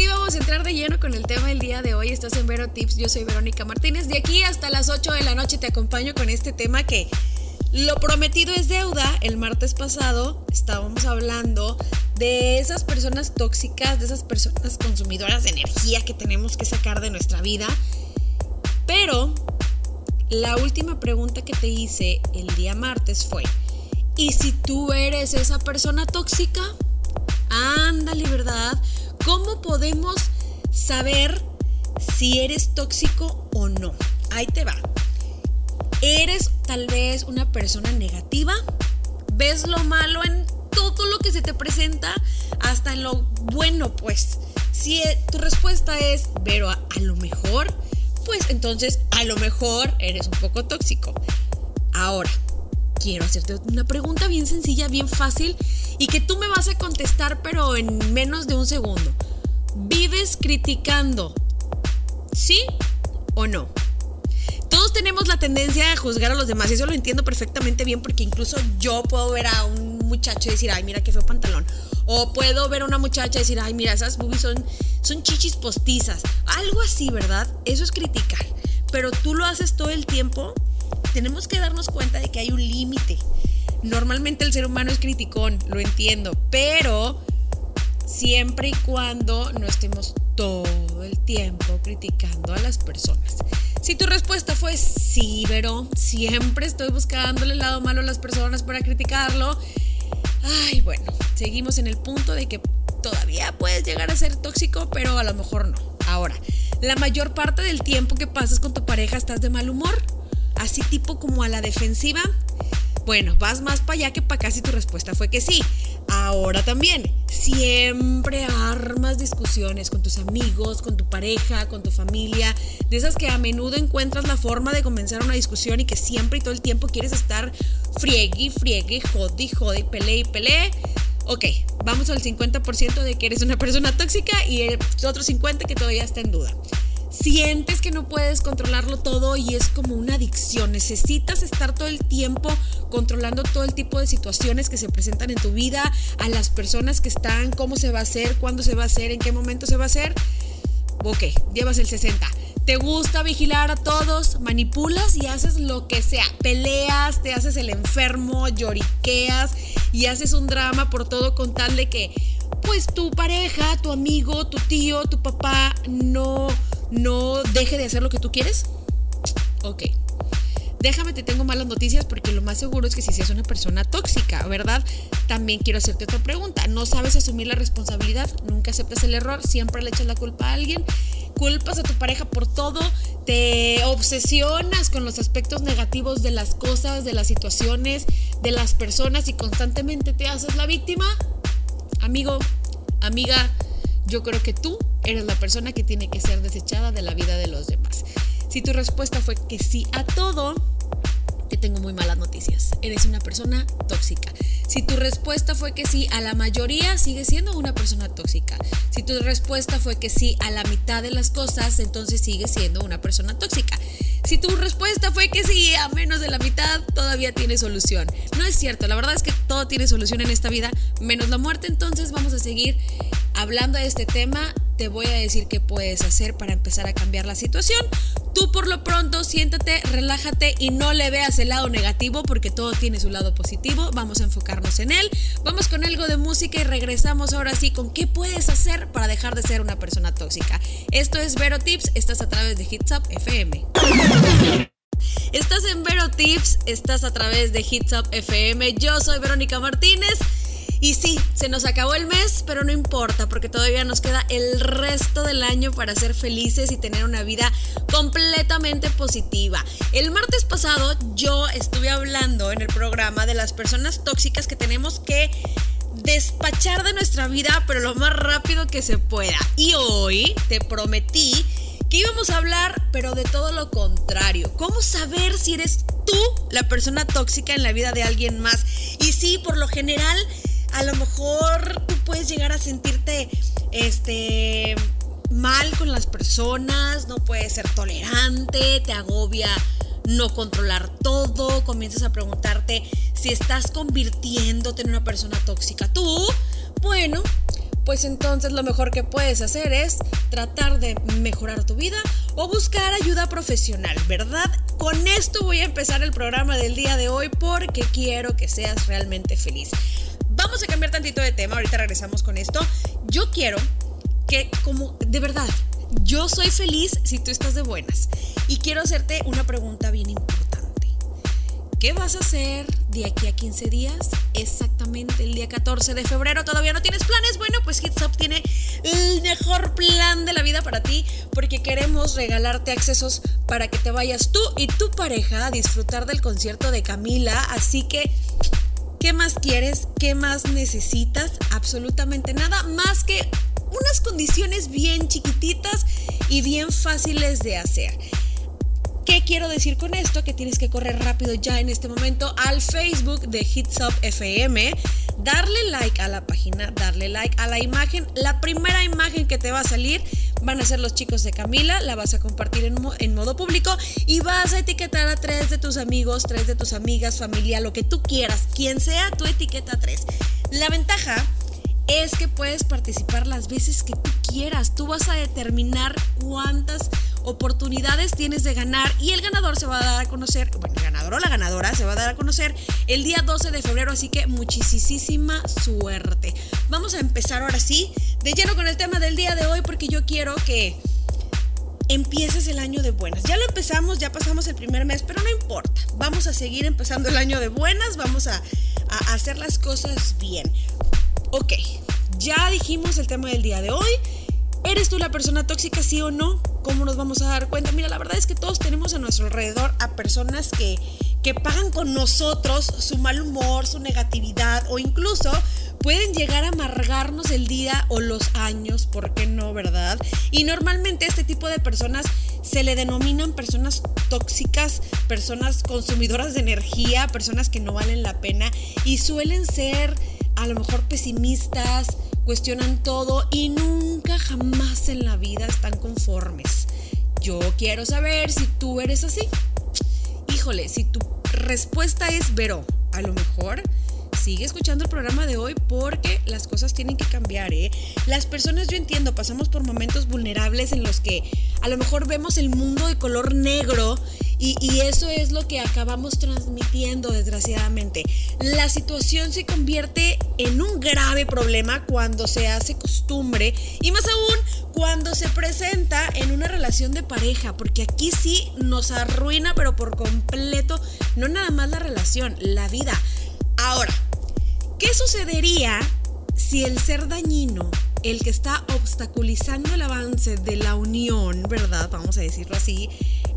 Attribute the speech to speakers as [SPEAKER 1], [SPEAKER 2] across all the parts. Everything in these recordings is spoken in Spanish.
[SPEAKER 1] sí, vamos a entrar de lleno con el tema del día de hoy. Estás en Vero Tips, yo soy Verónica Martínez. De aquí hasta las 8 de la noche te acompaño con este tema que lo prometido es deuda. El martes pasado estábamos hablando de esas personas tóxicas, de esas personas consumidoras de energía que tenemos que sacar de nuestra vida. Pero la última pregunta que te hice el día martes fue, ¿y si tú eres esa persona tóxica? Ándale, ¿verdad? ¿Cómo podemos saber si eres tóxico o no? Ahí te va. ¿Eres tal vez una persona negativa? ¿Ves lo malo en todo lo que se te presenta? Hasta en lo bueno, pues. Si eh, tu respuesta es, pero a, a lo mejor, pues entonces a lo mejor eres un poco tóxico. Ahora, quiero hacerte una pregunta bien sencilla, bien fácil y que tú me vas a contestar pero en menos de un segundo. ¿Vives criticando? ¿Sí o no? Todos tenemos la tendencia a juzgar a los demás y eso lo entiendo perfectamente bien porque incluso yo puedo ver a un muchacho y decir, ay, mira qué feo pantalón. O puedo ver a una muchacha y decir, ay, mira, esas boobies son, son chichis postizas. Algo así, ¿verdad? Eso es criticar. Pero tú lo haces todo el tiempo. Tenemos que darnos cuenta de que hay un límite. Normalmente el ser humano es criticón, lo entiendo, pero siempre y cuando no estemos todo el tiempo criticando a las personas. Si tu respuesta fue sí, pero siempre estoy buscándole el lado malo a las personas para criticarlo, ay, bueno, seguimos en el punto de que todavía puedes llegar a ser tóxico, pero a lo mejor no. Ahora, la mayor parte del tiempo que pasas con tu pareja estás de mal humor, así tipo como a la defensiva, bueno, vas más para allá que para acá si tu respuesta fue que sí. Ahora también, siempre armas discusiones con tus amigos, con tu pareja, con tu familia, de esas que a menudo encuentras la forma de comenzar una discusión y que siempre y todo el tiempo quieres estar friegue, friegue, jode, jode, pele y pele. Ok, vamos al 50% de que eres una persona tóxica y el otro 50% que todavía está en duda sientes que no puedes controlarlo todo y es como una adicción. Necesitas estar todo el tiempo controlando todo el tipo de situaciones que se presentan en tu vida, a las personas que están, cómo se va a hacer, cuándo se va a hacer, en qué momento se va a hacer. Ok, llevas el 60. Te gusta vigilar a todos, manipulas y haces lo que sea. Peleas, te haces el enfermo, lloriqueas y haces un drama por todo con tal de que pues tu pareja, tu amigo, tu tío, tu papá no no deje de hacer lo que tú quieres? Ok. Déjame, te tengo malas noticias porque lo más seguro es que si seas una persona tóxica, ¿verdad? También quiero hacerte otra pregunta. ¿No sabes asumir la responsabilidad? ¿Nunca aceptas el error? ¿Siempre le echas la culpa a alguien? ¿Culpas a tu pareja por todo? ¿Te obsesionas con los aspectos negativos de las cosas, de las situaciones, de las personas y constantemente te haces la víctima? Amigo, amiga, yo creo que tú eres la persona que tiene que ser desechada de la vida de los demás. Si tu respuesta fue que sí a todo, te tengo muy malas noticias. Eres una persona tóxica. Si tu respuesta fue que sí a la mayoría, sigue siendo una persona tóxica. Si tu respuesta fue que sí a la mitad de las cosas, entonces sigue siendo una persona tóxica. Si tu respuesta fue que sí a menos de la mitad, todavía tiene solución. No es cierto, la verdad es que todo tiene solución en esta vida, menos la muerte, entonces vamos a seguir hablando de este tema te voy a decir qué puedes hacer para empezar a cambiar la situación. Tú por lo pronto siéntate, relájate y no le veas el lado negativo porque todo tiene su lado positivo. Vamos a enfocarnos en él. Vamos con algo de música y regresamos ahora sí con qué puedes hacer para dejar de ser una persona tóxica. Esto es Vero Tips, estás a través de Hits Up FM. Estás en Vero Tips, estás a través de Hits Up FM. Yo soy Verónica Martínez. Y sí, se nos acabó el mes, pero no importa, porque todavía nos queda el resto del año para ser felices y tener una vida completamente positiva. El martes pasado yo estuve hablando en el programa de las personas tóxicas que tenemos que despachar de nuestra vida, pero lo más rápido que se pueda. Y hoy te prometí que íbamos a hablar, pero de todo lo contrario. ¿Cómo saber si eres tú la persona tóxica en la vida de alguien más? Y sí, por lo general a lo mejor tú puedes llegar a sentirte este mal con las personas, no puedes ser tolerante, te agobia no controlar todo, comienzas a preguntarte si estás convirtiéndote en una persona tóxica tú. Bueno, pues entonces lo mejor que puedes hacer es tratar de mejorar tu vida o buscar ayuda profesional, ¿verdad? Con esto voy a empezar el programa del día de hoy porque quiero que seas realmente feliz. Vamos a cambiar tantito de tema, ahorita regresamos con esto. Yo quiero que como de verdad, yo soy feliz si tú estás de buenas y quiero hacerte una pregunta bien importante. ¿Qué vas a hacer de aquí a 15 días? Exactamente el día 14 de febrero. ¿Todavía no tienes planes? Bueno, pues Hitsop tiene el mejor plan de la vida para ti porque queremos regalarte accesos para que te vayas tú y tu pareja a disfrutar del concierto de Camila. Así que, ¿qué más quieres? ¿Qué más necesitas? Absolutamente nada más que unas condiciones bien chiquititas y bien fáciles de hacer. ¿Qué quiero decir con esto? Que tienes que correr rápido ya en este momento al Facebook de Hits FM, darle like a la página, darle like a la imagen. La primera imagen que te va a salir van a ser los chicos de Camila, la vas a compartir en modo público y vas a etiquetar a tres de tus amigos, tres de tus amigas, familia, lo que tú quieras, quien sea, tu etiqueta tres. La ventaja es que puedes participar las veces que tú quieras. Tú vas a determinar cuántas oportunidades tienes de ganar y el ganador se va a dar a conocer, bueno, el ganador o la ganadora se va a dar a conocer el día 12 de febrero, así que muchísima suerte. Vamos a empezar ahora sí de lleno con el tema del día de hoy porque yo quiero que empieces el año de buenas. Ya lo empezamos, ya pasamos el primer mes, pero no importa. Vamos a seguir empezando el año de buenas, vamos a, a hacer las cosas bien. Ok, ya dijimos el tema del día de hoy. ¿Eres tú la persona tóxica, sí o no? ¿Cómo nos vamos a dar cuenta? Mira, la verdad es que todos tenemos a nuestro alrededor a personas que, que pagan con nosotros su mal humor, su negatividad o incluso pueden llegar a amargarnos el día o los años, ¿por qué no, verdad? Y normalmente este tipo de personas se le denominan personas tóxicas, personas consumidoras de energía, personas que no valen la pena y suelen ser a lo mejor pesimistas, cuestionan todo y nunca jamás en la vida están conformes. Yo quiero saber si tú eres así. Híjole, si tu respuesta es Vero, a lo mejor sigue escuchando el programa de hoy porque las cosas tienen que cambiar, ¿eh? Las personas, yo entiendo, pasamos por momentos vulnerables en los que a lo mejor vemos el mundo de color negro y, y, eso es lo que acabamos transmitiendo, desgraciadamente. La situación se convierte en un grave problema cuando se hace costumbre y más aún cuando se presenta en una relación de pareja, porque aquí sí nos arruina, pero por completo, no nada más la relación, la vida. Ahora, ¿Qué sucedería si el ser dañino, el que está obstaculizando el avance de la unión, ¿verdad? Vamos a decirlo así,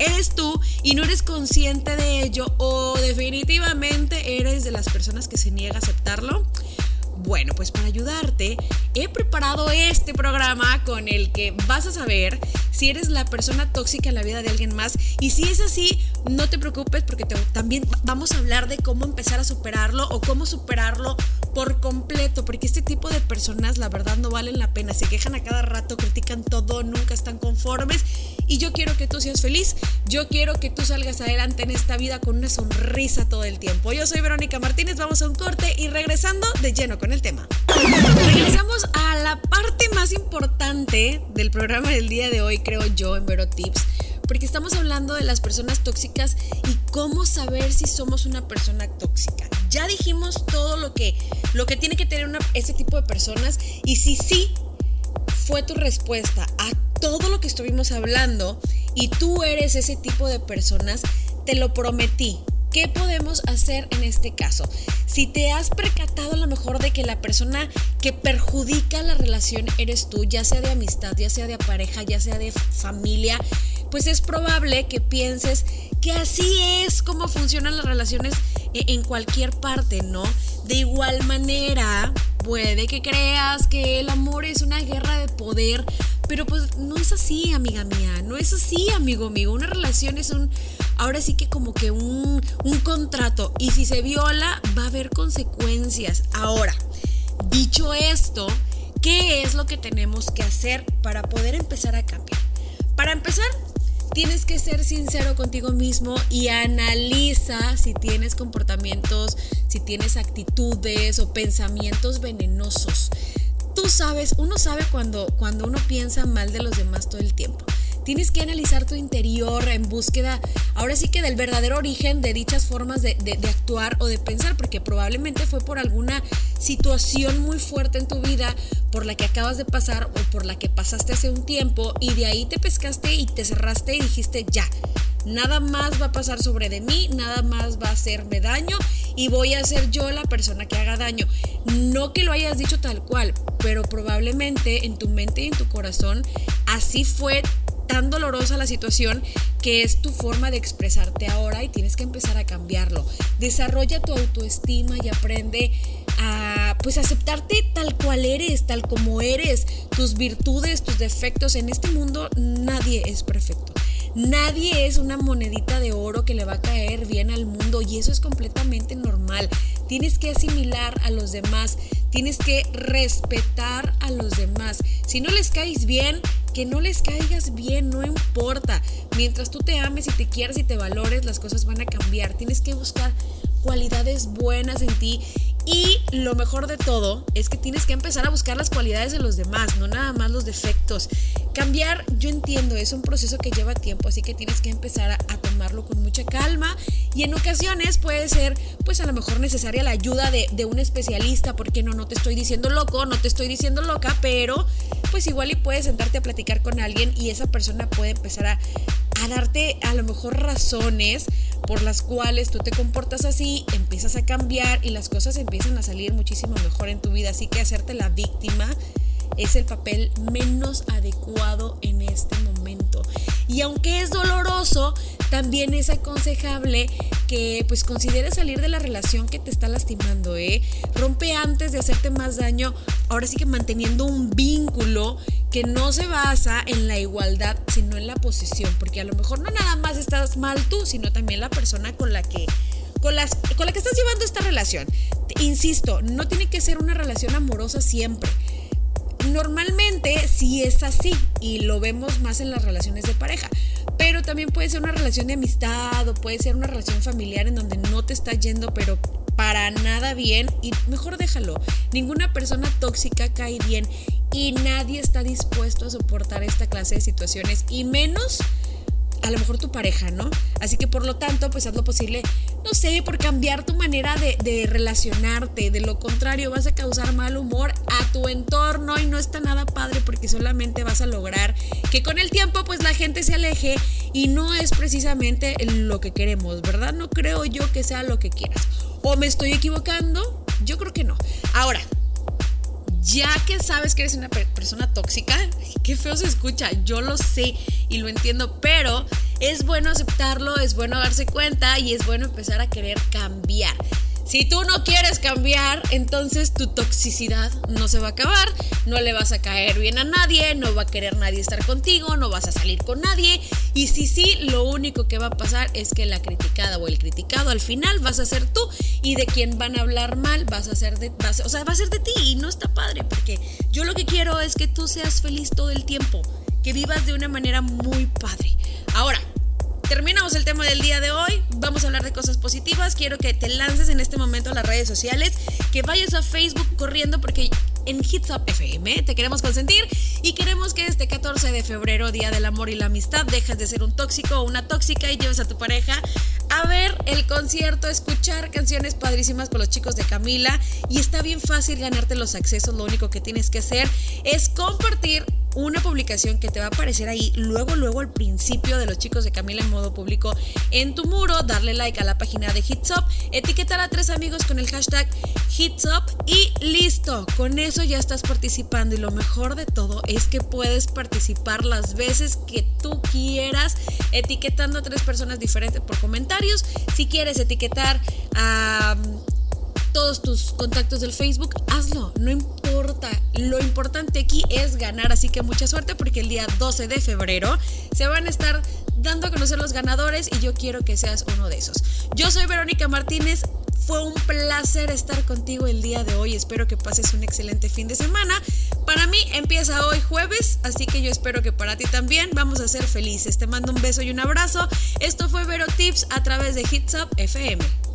[SPEAKER 1] eres tú y no eres consciente de ello o definitivamente eres de las personas que se niega a aceptarlo? Bueno, pues para ayudarte he preparado este programa con el que vas a saber si eres la persona tóxica en la vida de alguien más. Y si es así, no te preocupes porque también vamos a hablar de cómo empezar a superarlo o cómo superarlo por completo, porque este tipo de personas la verdad no valen la pena, se quejan a cada rato, critican todo, nunca están conformes. Y yo quiero que tú seas feliz, yo quiero que tú salgas adelante en esta vida con una sonrisa todo el tiempo. Yo soy Verónica Martínez, vamos a un corte y regresando de lleno con el tema. Regresamos a la parte más importante del programa del día de hoy, creo yo, en Vero Tips porque estamos hablando de las personas tóxicas y cómo saber si somos una persona tóxica. Ya dijimos todo lo que, lo que tiene que tener ese tipo de personas y si sí fue tu respuesta a todo lo que estuvimos hablando y tú eres ese tipo de personas, te lo prometí. ¿Qué podemos hacer en este caso? Si te has percatado a lo mejor de que la persona que perjudica la relación eres tú, ya sea de amistad, ya sea de pareja, ya sea de familia, pues es probable que pienses que así es como funcionan las relaciones e-, en cualquier parte, ¿no? De igual manera, puede que creas que el amor es una guerra de poder, pero pues no es así, amiga mía, no es así, amigo mío. Una relación es un, ahora sí que como que un, un contrato, y si se viola va a haber consecuencias. Ahora, dicho esto, ¿qué es lo que tenemos que hacer para poder empezar a cambiar? Para empezar, tienes que ser sincero contigo mismo y analiza si tienes comportamientos, si tienes actitudes o pensamientos venenosos. Tú sabes, uno sabe cuando, cuando uno piensa mal de los demás todo el tiempo. Tienes que analizar tu interior en búsqueda, ahora sí que del verdadero origen de dichas formas de, de, actuar o de pensar, porque probablemente fue por alguna situación muy fuerte en tu vida por la que acabas de pasar o por la que pasaste hace un tiempo y de ahí te pescaste y te cerraste y dijiste ya, nada más va a pasar sobre de mí, nada más va a hacerme daño y voy a ser yo la persona que haga daño. No que lo hayas dicho tal cual, pero probablemente en tu mente y en tu corazón así fue tan dolorosa la situación que es tu forma de expresarte ahora y tienes que empezar a cambiarlo. Desarrolla tu autoestima y aprende a pues aceptarte tal cual eres, tal como eres, tus virtudes, tus defectos. En este mundo nadie es perfecto. Nadie es una monedita de oro que le va a caer bien al mundo y eso es completamente normal. Tienes que asimilar a los demás, tienes que respetar a los demás. Si no les caes bien, que no les caigas bien, no importa. Mientras tú te ames y te quieras y te valores, las cosas van a cambiar. Tienes que buscar cualidades buenas en ti y lo mejor de todo es que tienes que empezar a buscar las cualidades de los demás, no nada más los defectos. Cambiar, yo entiendo, es un proceso que lleva tiempo, así que tienes que empezar a, tomarlo con mucha calma y en ocasiones puede ser, pues a lo mejor necesaria la ayuda de, de un especialista, porque no, no te estoy diciendo loco, no te estoy diciendo loca, pero pues igual y puedes sentarte a platicar con alguien y esa persona puede empezar a, a darte a lo mejor razones por las cuales tú te comportas así, empiezas a cambiar y las cosas empiezan a salir muchísimo mejor en tu vida. Así que hacerte la víctima es el papel menos adecuado en este momento. Y aunque es doloroso, también es aconsejable que pues consideres salir de la relación que te está lastimando, ¿eh? Rompe antes de hacerte más daño, ahora sí que manteniendo un vínculo que no se basa en la igualdad, sino en la posición, porque a lo mejor no nada más estás mal tú, sino también la persona con la que con, las, con la que estás llevando esta relación. Insisto, no tiene que ser una relación amorosa siempre. Normalmente sí es así y lo vemos más en las relaciones de pareja, pero también puede ser una relación de amistad o puede ser una relación familiar en donde no te está yendo pero para nada bien y mejor déjalo. Ninguna persona tóxica cae bien y nadie está dispuesto a soportar esta clase de situaciones y menos a lo mejor tu pareja, ¿no? Así que por lo tanto, pues haz lo posible, no sé, por cambiar tu manera de, relacionarte. De lo contrario, vas a causar mal humor a tu entorno y no está nada padre porque solamente vas a lograr que con el tiempo pues la gente se aleje y no es precisamente lo que queremos, ¿verdad? No creo yo que sea lo que quieras. ¿O me estoy equivocando? Yo creo que no. Ahora, ya que sabes que eres una persona tóxica, qué feo se escucha, yo lo sé y lo entiendo, pero es bueno aceptarlo, es bueno darse cuenta y es bueno empezar a querer cambiar. Si tú no quieres cambiar, entonces tu toxicidad no se va a acabar, no le vas a caer bien a nadie, no va a querer nadie estar contigo, no vas a salir con nadie. Y si sí, lo único que va a pasar es que la criticada o el criticado al final vas a ser tú y de quien van a hablar mal vas a ser de, o sea, va a ser de ti y no está padre porque yo lo que quiero es que tú seas feliz todo el tiempo, que vivas de una manera muy padre. Ahora, terminamos el tema del día de hoy. Vamos a hablar de cosas positivas. Quiero que te lances en este momento a las redes sociales, que vayas a Facebook corriendo porque en Hits Up FM te queremos consentir y queremos que este 14 de febrero, Día del Amor y la Amistad, dejes de ser un tóxico o una tóxica y lleves a tu pareja a ver el concierto, escuchar canciones padrísimas con los chicos de Camila y está bien fácil ganarte los accesos. Lo único que tienes que hacer es compartir una publicación que te va a aparecer ahí luego, luego al principio de los chicos de Camila en modo público en tu muro, darle like a la página de Hits Up, etiquetar a tres amigos con el hashtag Hits Up y listo, con eso ya estás participando y lo mejor de todo es que puedes participar las veces que tú quieras etiquetando a tres personas diferentes por comentarios. Si quieres etiquetar a todos tus contactos del Facebook, hazlo, no importa. Lo importante aquí es ganar, así que mucha suerte porque el día 12 de febrero se van a estar dando a conocer los ganadores y yo quiero que seas uno de esos. Yo soy Verónica Martínez. Fue un placer estar contigo el día de hoy. Espero que pases un excelente fin de semana. Para mí empieza hoy jueves, así que yo espero que para ti también vamos a ser felices. Te mando un beso y un abrazo. Esto fue Vero Tips a través de Hits Up FM.